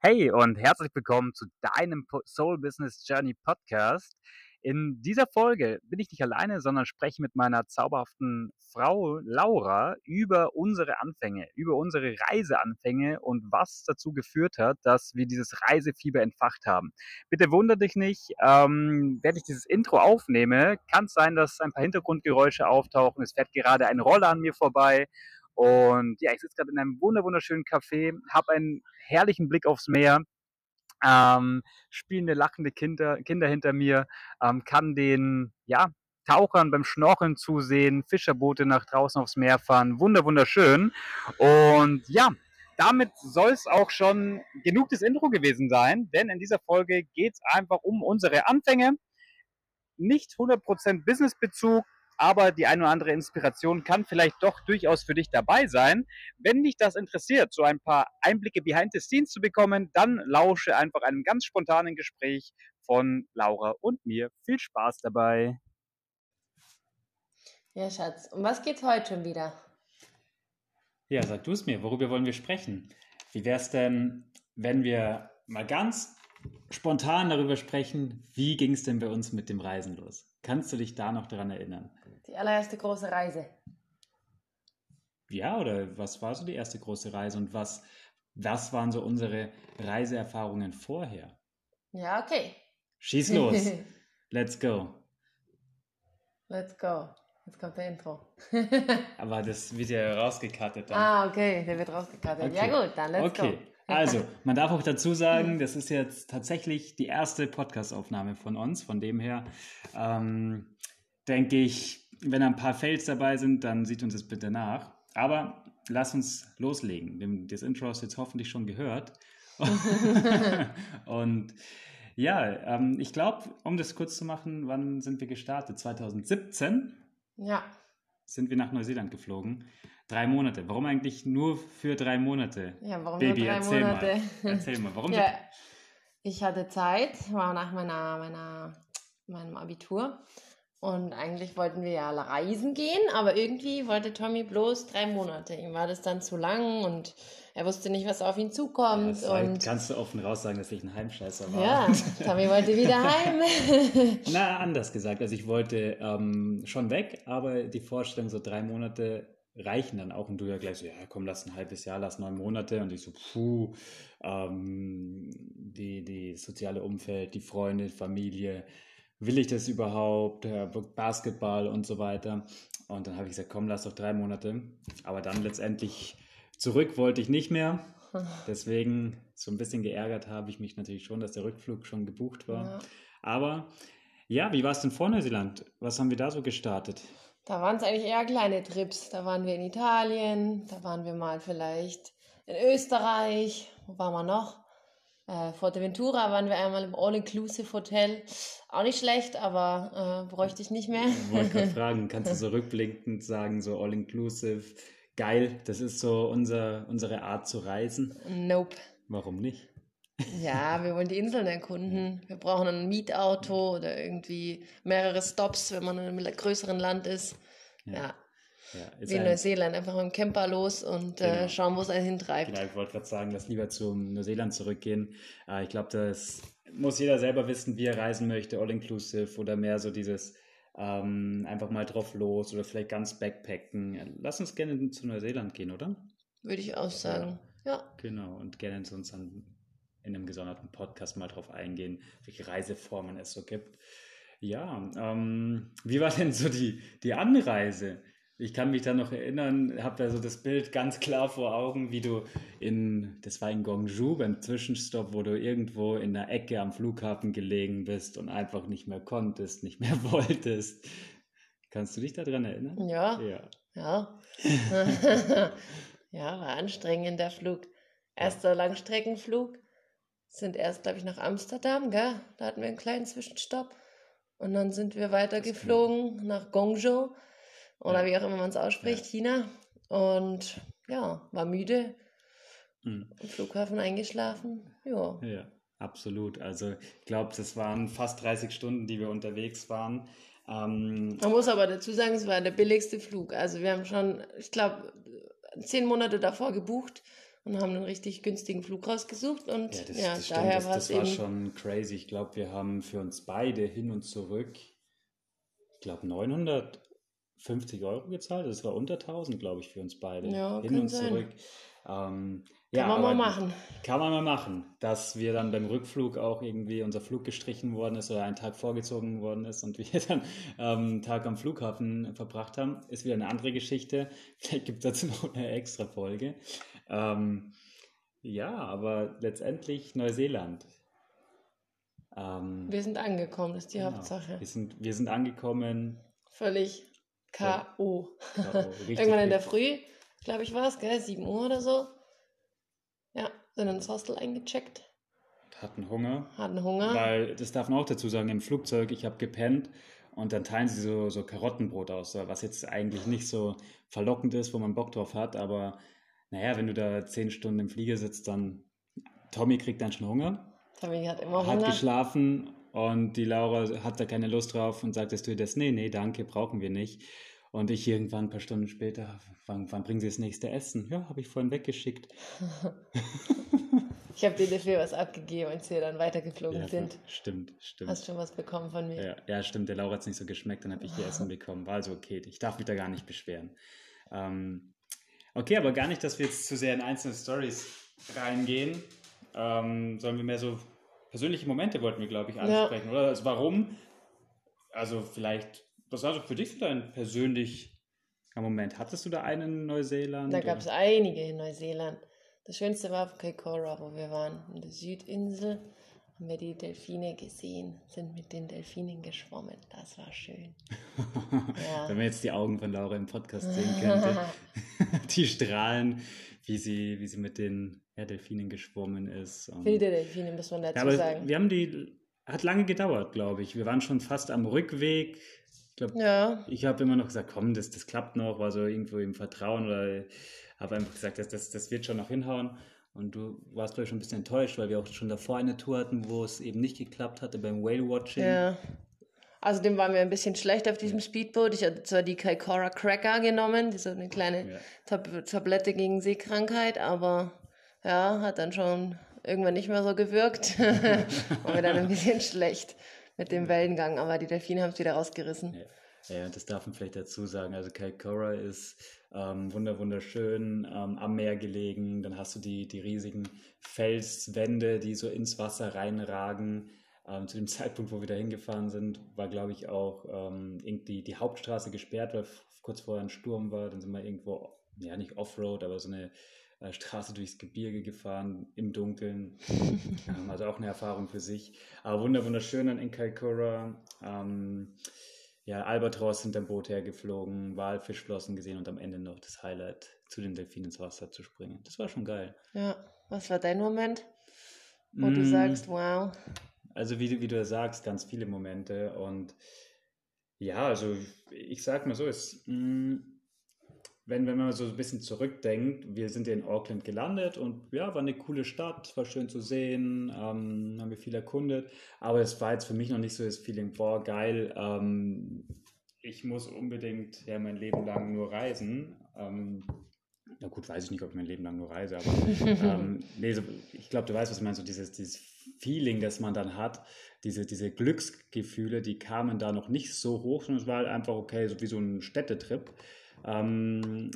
Hey und herzlich willkommen zu deinem Soul Business Journey Podcast. In dieser Folge bin ich nicht alleine, sondern spreche mit meiner zauberhaften Frau Laura über unsere Anfänge, über unsere Reiseanfänge und was dazu geführt hat, dass wir dieses Reisefieber entfacht haben. Bitte wundere dich nicht, ähm, wenn ich dieses Intro aufnehme, kann es sein, dass ein paar Hintergrundgeräusche auftauchen. Es fährt gerade ein Roller an mir vorbei und ja, ich sitze gerade in einem wunderschönen Café, habe einen herrlichen Blick aufs Meer, ähm, spielende, lachende Kinder, Kinder hinter mir, ähm, kann den ja, Tauchern beim Schnorcheln zusehen, Fischerboote nach draußen aufs Meer fahren. Wunder, wunderschön. Und ja, damit soll es auch schon genug des Intro gewesen sein, denn in dieser Folge geht es einfach um unsere Anfänge. Nicht 100% Businessbezug, aber die eine oder andere Inspiration kann vielleicht doch durchaus für dich dabei sein. Wenn dich das interessiert, so ein paar Einblicke behind the scenes zu bekommen, dann lausche einfach einem ganz spontanen Gespräch von Laura und mir. Viel Spaß dabei. Ja, Schatz. Um was geht's heute schon wieder? Ja, sag du es mir. Worüber wollen wir sprechen? Wie wäre es denn, wenn wir mal ganz spontan darüber sprechen, wie ging es denn bei uns mit dem Reisen los? Kannst du dich da noch daran erinnern? Die allererste große Reise. Ja, oder was war so die erste große Reise und was, was waren so unsere Reiseerfahrungen vorher? Ja, okay. Schieß los. Let's go. Let's go. Jetzt kommt der Intro. Aber das wird ja rausgekattet dann. Ah, okay, der wird rausgekattet. Okay. Ja gut, dann let's okay. go. Also, man darf auch dazu sagen, das ist jetzt tatsächlich die erste Podcast-Aufnahme von uns. Von dem her ähm, denke ich, wenn ein paar Fails dabei sind, dann sieht uns das bitte nach. Aber lass uns loslegen. Das Intro hast du jetzt hoffentlich schon gehört. Und ja, ähm, ich glaube, um das kurz zu machen, wann sind wir gestartet? 2017? Ja. Sind wir nach Neuseeland geflogen. Drei Monate. Warum eigentlich nur für drei Monate? Ja, warum Baby, nur drei erzähl Monate? Mal. Erzähl mal, warum? ja, ich hatte Zeit, war nach meiner, meiner, meinem Abitur und eigentlich wollten wir ja alle reisen gehen, aber irgendwie wollte Tommy bloß drei Monate. Ihm war das dann zu lang und er wusste nicht, was auf ihn zukommt. Ja, und kannst du offen raus sagen, dass ich ein Heimscheißer war. Ja, Tommy wollte wieder heim. Na, anders gesagt. Also ich wollte ähm, schon weg, aber die Vorstellung, so drei Monate reichen dann auch. Und du ja gleich so, ja komm, lass ein halbes Jahr, lass neun Monate. Und ich so, puh, ähm, die, die soziale Umfeld, die Freunde, Familie, will ich das überhaupt, Basketball und so weiter. Und dann habe ich gesagt, komm, lass doch drei Monate. Aber dann letztendlich zurück wollte ich nicht mehr. Deswegen so ein bisschen geärgert habe ich mich natürlich schon, dass der Rückflug schon gebucht war. Ja. Aber ja, wie war es denn vor Neuseeland? Was haben wir da so gestartet? Da waren es eigentlich eher kleine Trips. Da waren wir in Italien, da waren wir mal vielleicht in Österreich. Wo waren wir noch? Äh, Forteventura waren wir einmal im All-Inclusive Hotel. Auch nicht schlecht, aber äh, bräuchte ich nicht mehr. Ich wollte gerade fragen, kannst du so rückblickend sagen, so All-Inclusive, geil, das ist so unser, unsere Art zu reisen? Nope. Warum nicht? Ja, wir wollen die Inseln erkunden. Wir brauchen ein Mietauto oder irgendwie mehrere Stops, wenn man in einem größeren Land ist. ja. ja. Ja, Wie in Neuseeland, einfach mit dem Camper los und äh, genau. äh, schauen, wo es einen hintreibt. Genau, ich wollte gerade sagen, lass lieber zum Neuseeland zurückgehen. Äh, ich glaube, das muss jeder selber wissen, wie er reisen möchte, all-inclusive oder mehr so dieses ähm, einfach mal drauf los oder vielleicht ganz backpacken. Lass uns gerne zu Neuseeland gehen, oder? Würde ich auch sagen, ja. Genau, und gerne uns dann in einem gesonderten Podcast mal drauf eingehen, welche Reiseformen es so gibt. Ja, ähm, wie war denn so die, die Anreise? Ich kann mich da noch erinnern, habe da so das Bild ganz klar vor Augen, wie du in, das war in Gongju beim Zwischenstopp, wo du irgendwo in der Ecke am Flughafen gelegen bist und einfach nicht mehr konntest, nicht mehr wolltest. Kannst du dich daran erinnern? Ja. Ja. Ja, ja war anstrengend der Flug. Erster ja. Langstreckenflug. Sind erst, glaube ich, nach Amsterdam, gell? Da hatten wir einen kleinen Zwischenstopp. Und dann sind wir weitergeflogen nach Gongzhou oder ja. wie auch immer man es ausspricht, ja. China. Und ja, war müde. Mhm. Im Flughafen eingeschlafen. Ja. Ja, absolut. Also ich glaube, das waren fast 30 Stunden, die wir unterwegs waren. Ähm, man muss aber dazu sagen, es war der billigste Flug. Also wir haben schon, ich glaube, zehn Monate davor gebucht und haben einen richtig günstigen Flug rausgesucht und Ja, das, ja, das daher war das es war eben. schon crazy. Ich glaube, wir haben für uns beide hin und zurück, ich glaube, 950 Euro gezahlt. Das war unter 1000, glaube ich, für uns beide. Ja, hin kann und sein. zurück. Ähm, Kann ja, man mal machen. Kann man mal machen. Dass wir dann beim Rückflug auch irgendwie unser Flug gestrichen worden ist oder ein Tag vorgezogen worden ist und wir dann ähm, einen Tag am Flughafen verbracht haben, ist wieder eine andere Geschichte. Vielleicht gibt es dazu noch eine extra Folge. Ähm, ja, aber letztendlich Neuseeland. Ähm, Wir sind angekommen, das ist die genau. Hauptsache. Wir sind, wir sind angekommen. Völlig K.O. Irgendwann in der. Früh, glaube ich, war es, gell? 7 Uhr oder so. Ja, sind ins Hostel eingecheckt, Hatten Hunger. hatten Hunger. Weil, das darf man auch dazu sagen, im Flugzeug, ich habe gepennt und dann teilen sie so, so Karottenbrot aus, was jetzt eigentlich nicht so verlockend ist, wo man Bock drauf hat, aber naja, wenn du da zehn Stunden im Flieger sitzt, dann Tommy kriegt dann schon Hunger, Tommy hat immer hat Hunger. geschlafen und die Laura hat da keine Lust drauf und sagt, du das, nee, nee, danke, brauchen wir nicht. Und ich irgendwann ein paar Stunden später, wann, wann bringen sie das nächste Essen? Ja, habe ich vorhin weggeschickt. Ich habe dir dafür was abgegeben, als wir dann weitergeflogen Ja, sind. stimmt, stimmt. Hast schon was bekommen von mir. Ja, ja, stimmt, der Laura hat es nicht so geschmeckt, dann habe ich ihr Essen bekommen. War also okay, ich darf mich da gar nicht beschweren. Ähm, okay, aber gar nicht, dass wir jetzt zu sehr in einzelne Stories reingehen, ähm, sondern wir mehr so persönliche Momente wollten wir, glaube ich, ansprechen, oder? Also warum? Also vielleicht, was war so für dich so dein persönlicher Moment? Hattest du da einen in Neuseeland? Da gab es einige in Neuseeland. Das schönste war auf Kaikoura, wo wir waren. In der Südinsel haben wir die Delfine gesehen, sind mit den Delfinen geschwommen. Das war schön. Ja. Wenn man jetzt die Augen von Laura im Podcast sehen könnte, die strahlen, wie sie, wie sie mit den ja, Delfinen geschwommen ist. Wilde Delfine, muss man dazu Ja, aber sagen. wir haben die, hat lange gedauert, glaube ich. Wir waren schon fast am Rückweg. Ich glaube, Ja, ich habe immer noch gesagt, komm, das, das klappt noch, war so irgendwo im Vertrauen oder habe einfach gesagt, das, das, das wird schon noch hinhauen. Und du warst, glaube ich, schon ein bisschen enttäuscht, weil wir auch schon davor eine Tour hatten, wo es eben nicht geklappt hatte beim Whale-Watching. ja. Außerdem waren wir ein bisschen schlecht auf diesem Speedboot. Ich hatte zwar die Kaikoura Cracker genommen, die so eine kleine Ja. Tab Tablette gegen Seekrankheit, aber ja, hat dann schon irgendwann nicht mehr so gewirkt. War mir dann ein bisschen schlecht mit dem Wellengang, aber die Delfine haben es wieder rausgerissen. Ja. Ja, das darf man vielleicht dazu sagen. Also Kaikoura ist ähm, wunder wunderschön, ähm, am Meer gelegen. Dann hast du die, die riesigen Felswände, die so ins Wasser reinragen. Ähm, zu dem Zeitpunkt, wo wir da hingefahren sind, war, glaube ich, auch ähm, irgendwie die Hauptstraße gesperrt, weil kurz vorher ein Sturm war. Dann sind wir irgendwo, ja nicht Offroad, aber so eine äh, Straße durchs Gebirge gefahren, im Dunkeln. ähm, also auch eine Erfahrung für sich. Aber wunder wunderschön dann in Kaikoura. Ähm, ja, Albatros hinterm Boot hergeflogen, Walfischflossen gesehen und am Ende noch das Highlight, zu den Delfinen ins Wasser zu springen. Das war schon geil. Ja, was war dein Moment, wo du Mm, sagst, wow, Also wie, du- wie du sagst, ganz viele Momente und ja, also ich sag mal so, es, mh, wenn, wenn man so ein bisschen zurückdenkt, wir sind ja in Auckland gelandet und ja, war eine coole Stadt, war schön zu sehen, ähm, haben wir viel erkundet, aber es war jetzt für mich noch nicht so das Feeling, boah, geil, ähm, ich muss unbedingt ja mein Leben lang nur reisen. Ähm, na gut, weiß ich nicht, ob ich mein Leben lang nur reise, aber ähm, nee, so, ich glaube, du weißt, was ich meine, so dieses, dieses Feeling, das man dann hat, diese, diese Glücksgefühle, die kamen da noch nicht so hoch, sondern es war halt einfach okay, so wie so ein Städtetrip. Ähm,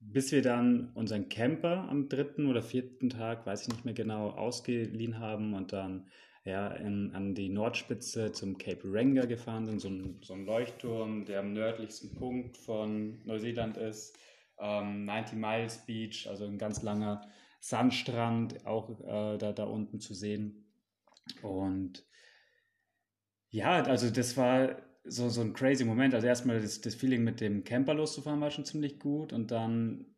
bis wir dann unseren Camper am dritten oder vierten Tag, weiß ich nicht mehr genau, ausgeliehen haben und dann ja, in, an die Nordspitze zum Cape Ranga gefahren sind, so ein, so ein Leuchtturm, der am nördlichsten Punkt von Neuseeland ist. Ähm, 90 Miles Beach, also ein ganz langer Sandstrand, auch äh, da, da unten zu sehen. Und ja, also das war so, so ein crazy Moment. Also erstmal das, das Feeling mit dem Camper loszufahren war schon ziemlich gut und dann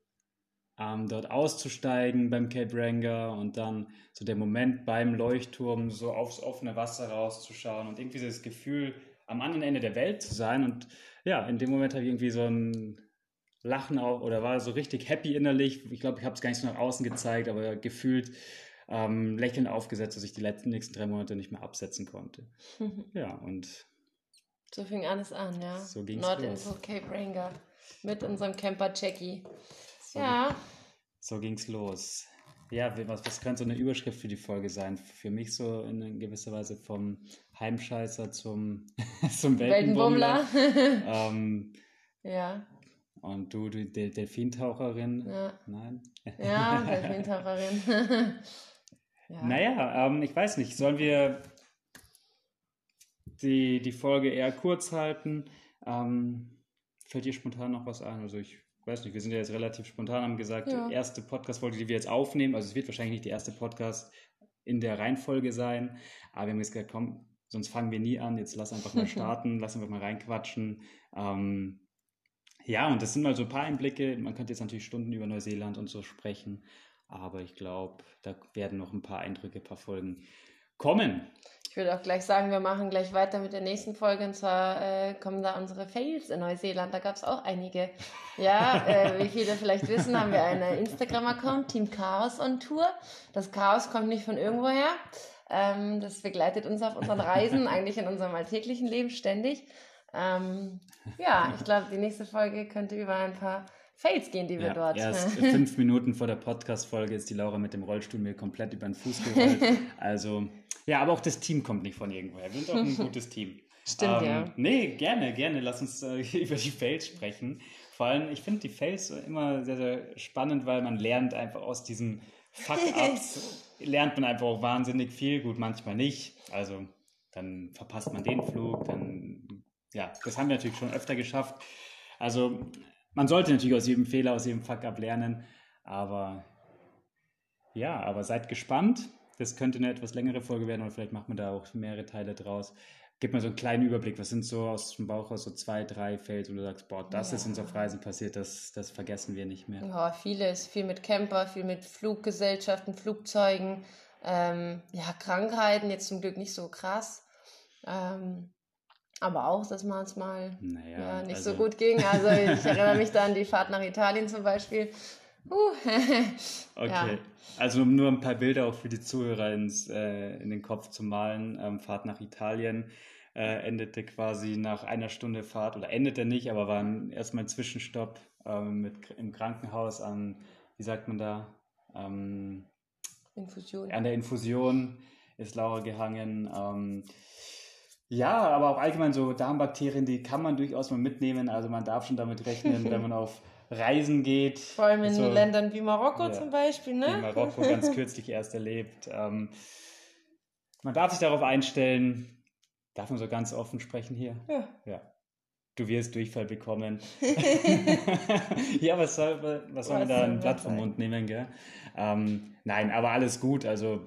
ähm, dort auszusteigen beim Cape Ranga und dann so der Moment beim Leuchtturm so aufs offene Wasser rauszuschauen und irgendwie das Gefühl, am anderen Ende der Welt zu sein. Und ja, in dem Moment habe ich irgendwie so ein Lachen auch oder war so richtig happy innerlich. Ich glaube, ich habe es gar nicht so nach außen gezeigt, aber gefühlt ähm, lächelnd aufgesetzt, dass ich die letzten nächsten drei Monate nicht mehr absetzen konnte. Ja, und so fing alles an, ja. So ging's Nordinsel Cape Ranger mit unserem Camper Jackie. so, Ja, so ging es los. ja, was, was könnte so eine Überschrift für die Folge sein? Für mich so in gewisser Weise vom Heimscheißer zum, zum Weltenbummler. ähm, ja. Und du, die Del Delfintaucherin? Ja. Nein? Ja, Delfintaucherin. Ja. Naja, ähm, ich weiß nicht. Sollen wir die, die Folge eher kurz halten? Ähm, fällt dir spontan noch was ein? Also ich weiß nicht, wir sind ja jetzt relativ spontan, haben gesagt, ja. erste Podcast-Folge, die wir jetzt aufnehmen. Also es wird wahrscheinlich nicht die erste Podcast in der Reihenfolge sein, aber wir haben jetzt gesagt, komm, sonst fangen wir nie an. Jetzt lass einfach mal starten, lass einfach mal reinquatschen. Ähm, ja, und das sind mal so ein paar Einblicke. Man könnte jetzt natürlich Stunden über Neuseeland und so sprechen, aber ich glaube, da werden noch ein paar Eindrücke, ein paar Folgen kommen. Ich würde auch gleich sagen, wir machen gleich weiter mit der nächsten Folge und zwar äh, kommen da unsere Fails in Neuseeland. Da gab es auch einige. Ja, äh, wie viele vielleicht wissen, haben wir einen Instagram-Account, Team Chaos on Tour. Das Chaos kommt nicht von irgendwoher. Ähm, das begleitet uns auf unseren Reisen, eigentlich in unserem alltäglichen Leben ständig. Ähm, ja, ich glaube, die nächste Folge könnte über ein paar Fails gehen, die wir ja, dort. Erst fünf Minuten vor der Podcast-Folge ist die Laura mit dem Rollstuhl mir komplett über den Fuß gerollt. Also ja, aber auch das Team kommt nicht von irgendwoher. Wir sind auch ein gutes Team. Stimmt, ähm, ja. Nee, gerne, gerne. Lass uns äh, über die Fails sprechen. Vor allem, ich finde die Fails immer sehr, sehr spannend, weil man lernt einfach aus diesen Fuck-Ups, lernt man einfach auch wahnsinnig viel. Gut, manchmal nicht. Also dann verpasst man den Flug, dann, ja, das haben wir natürlich schon öfter geschafft. Also man sollte natürlich aus jedem Fehler, aus jedem Fuck-Up lernen, aber ja, aber seid gespannt. Das könnte eine etwas längere Folge werden, oder vielleicht macht man da auch mehrere Teile draus. Gib mal so einen kleinen Überblick. Was sind so aus dem Bauch aus so zwei, drei Fails, wo du sagst, boah, das ja. ist uns auf Reisen passiert, das, das vergessen wir nicht mehr? Ja, vieles. Viel mit Camper, viel mit Fluggesellschaften, Flugzeugen. Ähm, ja, Krankheiten, jetzt zum Glück nicht so krass. Ähm, aber auch, dass man es mal naja, ja, nicht also so gut ging. Also ich erinnere mich da an die Fahrt nach Italien zum Beispiel. Uh, okay. Ja. Also um nur ein paar Bilder auch für die Zuhörer ins, äh, in den Kopf zu malen. Ähm, Fahrt nach Italien äh, endete quasi nach einer Stunde Fahrt oder endete nicht, aber war erstmal ein Zwischenstopp ähm, mit, im Krankenhaus an, wie sagt man da? Ähm, Infusion. An der Infusion ist Laura gehangen. Ja, aber auch allgemein so Darmbakterien, die kann man durchaus mal mitnehmen. Also man darf schon damit rechnen, wenn man auf Reisen geht. Vor allem in so, Ländern wie Marokko ja, zum Beispiel, ne? In Marokko ganz kürzlich erst erlebt. Ähm, man darf sich darauf einstellen. Darf man so ganz offen sprechen hier? Ja. Ja. Du wirst Durchfall bekommen. ja, was soll, was soll man da ein Blatt vom Mund nehmen, gell? Ähm, nein, aber alles gut. Also,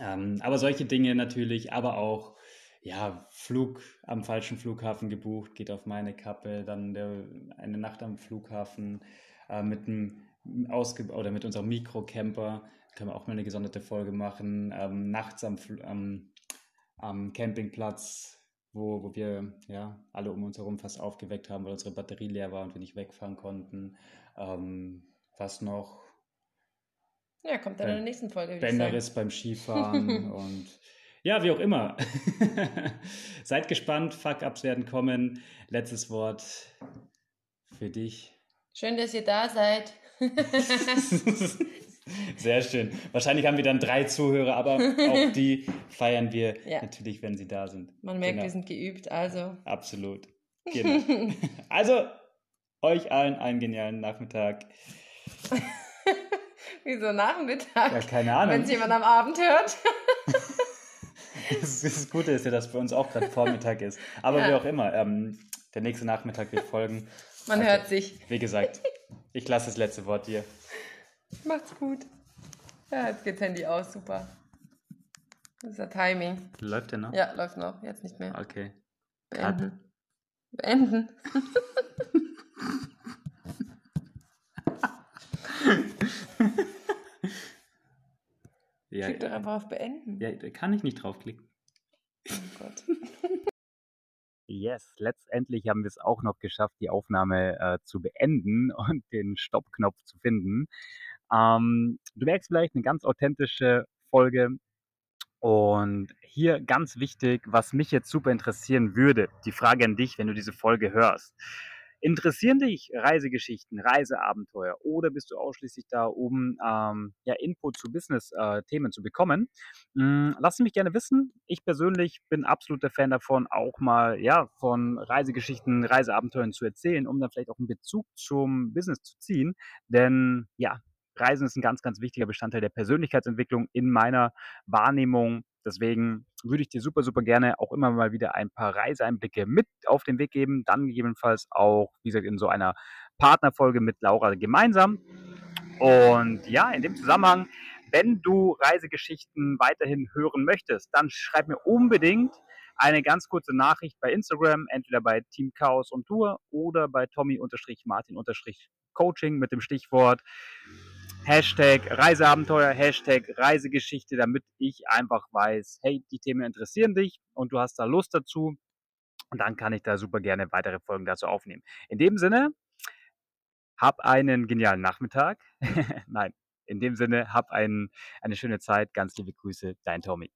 ähm, aber solche Dinge natürlich, aber auch ja, Flug am falschen Flughafen gebucht, geht auf meine Kappe, dann der, eine Nacht am Flughafen äh, mit einem Ausge oder mit unserem Mikrocamper, können wir auch mal eine gesonderte Folge machen, ähm, nachts am, am, am Campingplatz, wo, wo wir ja alle um uns herum fast aufgeweckt haben, weil unsere Batterie leer war und wir nicht wegfahren konnten. Ähm, was noch? Ja, kommt dann in der nächsten Folge. Bänderriss beim Skifahren und ja, wie auch immer. Seid gespannt, Fuck-Ups werden kommen. Letztes Wort für dich. Schön, dass ihr da seid. Sehr schön. Wahrscheinlich haben wir dann drei Zuhörer, aber auch die feiern wir ja. natürlich, wenn sie da sind. Man merkt, genau. wir sind geübt, also. Absolut. Genau. also, euch allen einen genialen Nachmittag. Wieso Nachmittag? Ja, keine Ahnung. Wenn es jemand am Abend hört. Das, Gute ist ja, dass bei uns auch gerade Vormittag ist. Aber ja. wie auch immer, ähm, der nächste Nachmittag wird folgen. Man also, hört sich. Wie gesagt, ich lasse das letzte Wort dir. Macht's gut. Ja, jetzt geht's Handy aus, super. Das ist ja Timing. Läuft der noch? Ja, läuft noch. Jetzt nicht mehr. Okay. Beenden. Beenden. Ja, Klick doch einfach auf Beenden. Ja, da kann ich nicht draufklicken. Oh Gott. Yes, letztendlich haben wir es auch noch geschafft, die Aufnahme äh, zu beenden und den Stoppknopf zu finden. Ähm, du merkst vielleicht eine ganz authentische Folge. Und hier ganz wichtig, was mich jetzt super interessieren würde, die Frage an dich, wenn du diese Folge hörst. Interessieren dich Reisegeschichten, Reiseabenteuer oder bist du ausschließlich da, um ähm, ja, Input zu Business-Themen äh, zu bekommen? Hm, lass mich gerne wissen. Ich persönlich bin absoluter Fan davon, auch mal ja, von Reisegeschichten, Reiseabenteuern zu erzählen, um dann vielleicht auch einen Bezug zum Business zu ziehen. Denn ja, Reisen ist ein ganz, ganz wichtiger Bestandteil der Persönlichkeitsentwicklung in meiner Wahrnehmung. Deswegen würde ich dir super, super gerne auch immer mal wieder ein paar Reiseeinblicke mit auf den Weg geben. Dann gegebenenfalls auch, wie gesagt, in so einer Partnerfolge mit Laura gemeinsam. Und ja, in dem Zusammenhang, wenn du Reisegeschichten weiterhin hören möchtest, dann schreib mir unbedingt eine ganz kurze Nachricht bei Instagram, entweder bei Team Chaos und Tour oder bei Tommy-Martin-Coaching mit dem Stichwort Hashtag Reiseabenteuer, Hashtag Reisegeschichte, damit ich einfach weiß, hey, die Themen interessieren dich und du hast da Lust dazu. Und dann kann ich da super gerne weitere Folgen dazu aufnehmen. In dem Sinne, hab einen genialen Nachmittag. Nein, in dem Sinne, hab einen, eine schöne Zeit. Ganz liebe Grüße, dein Tommy.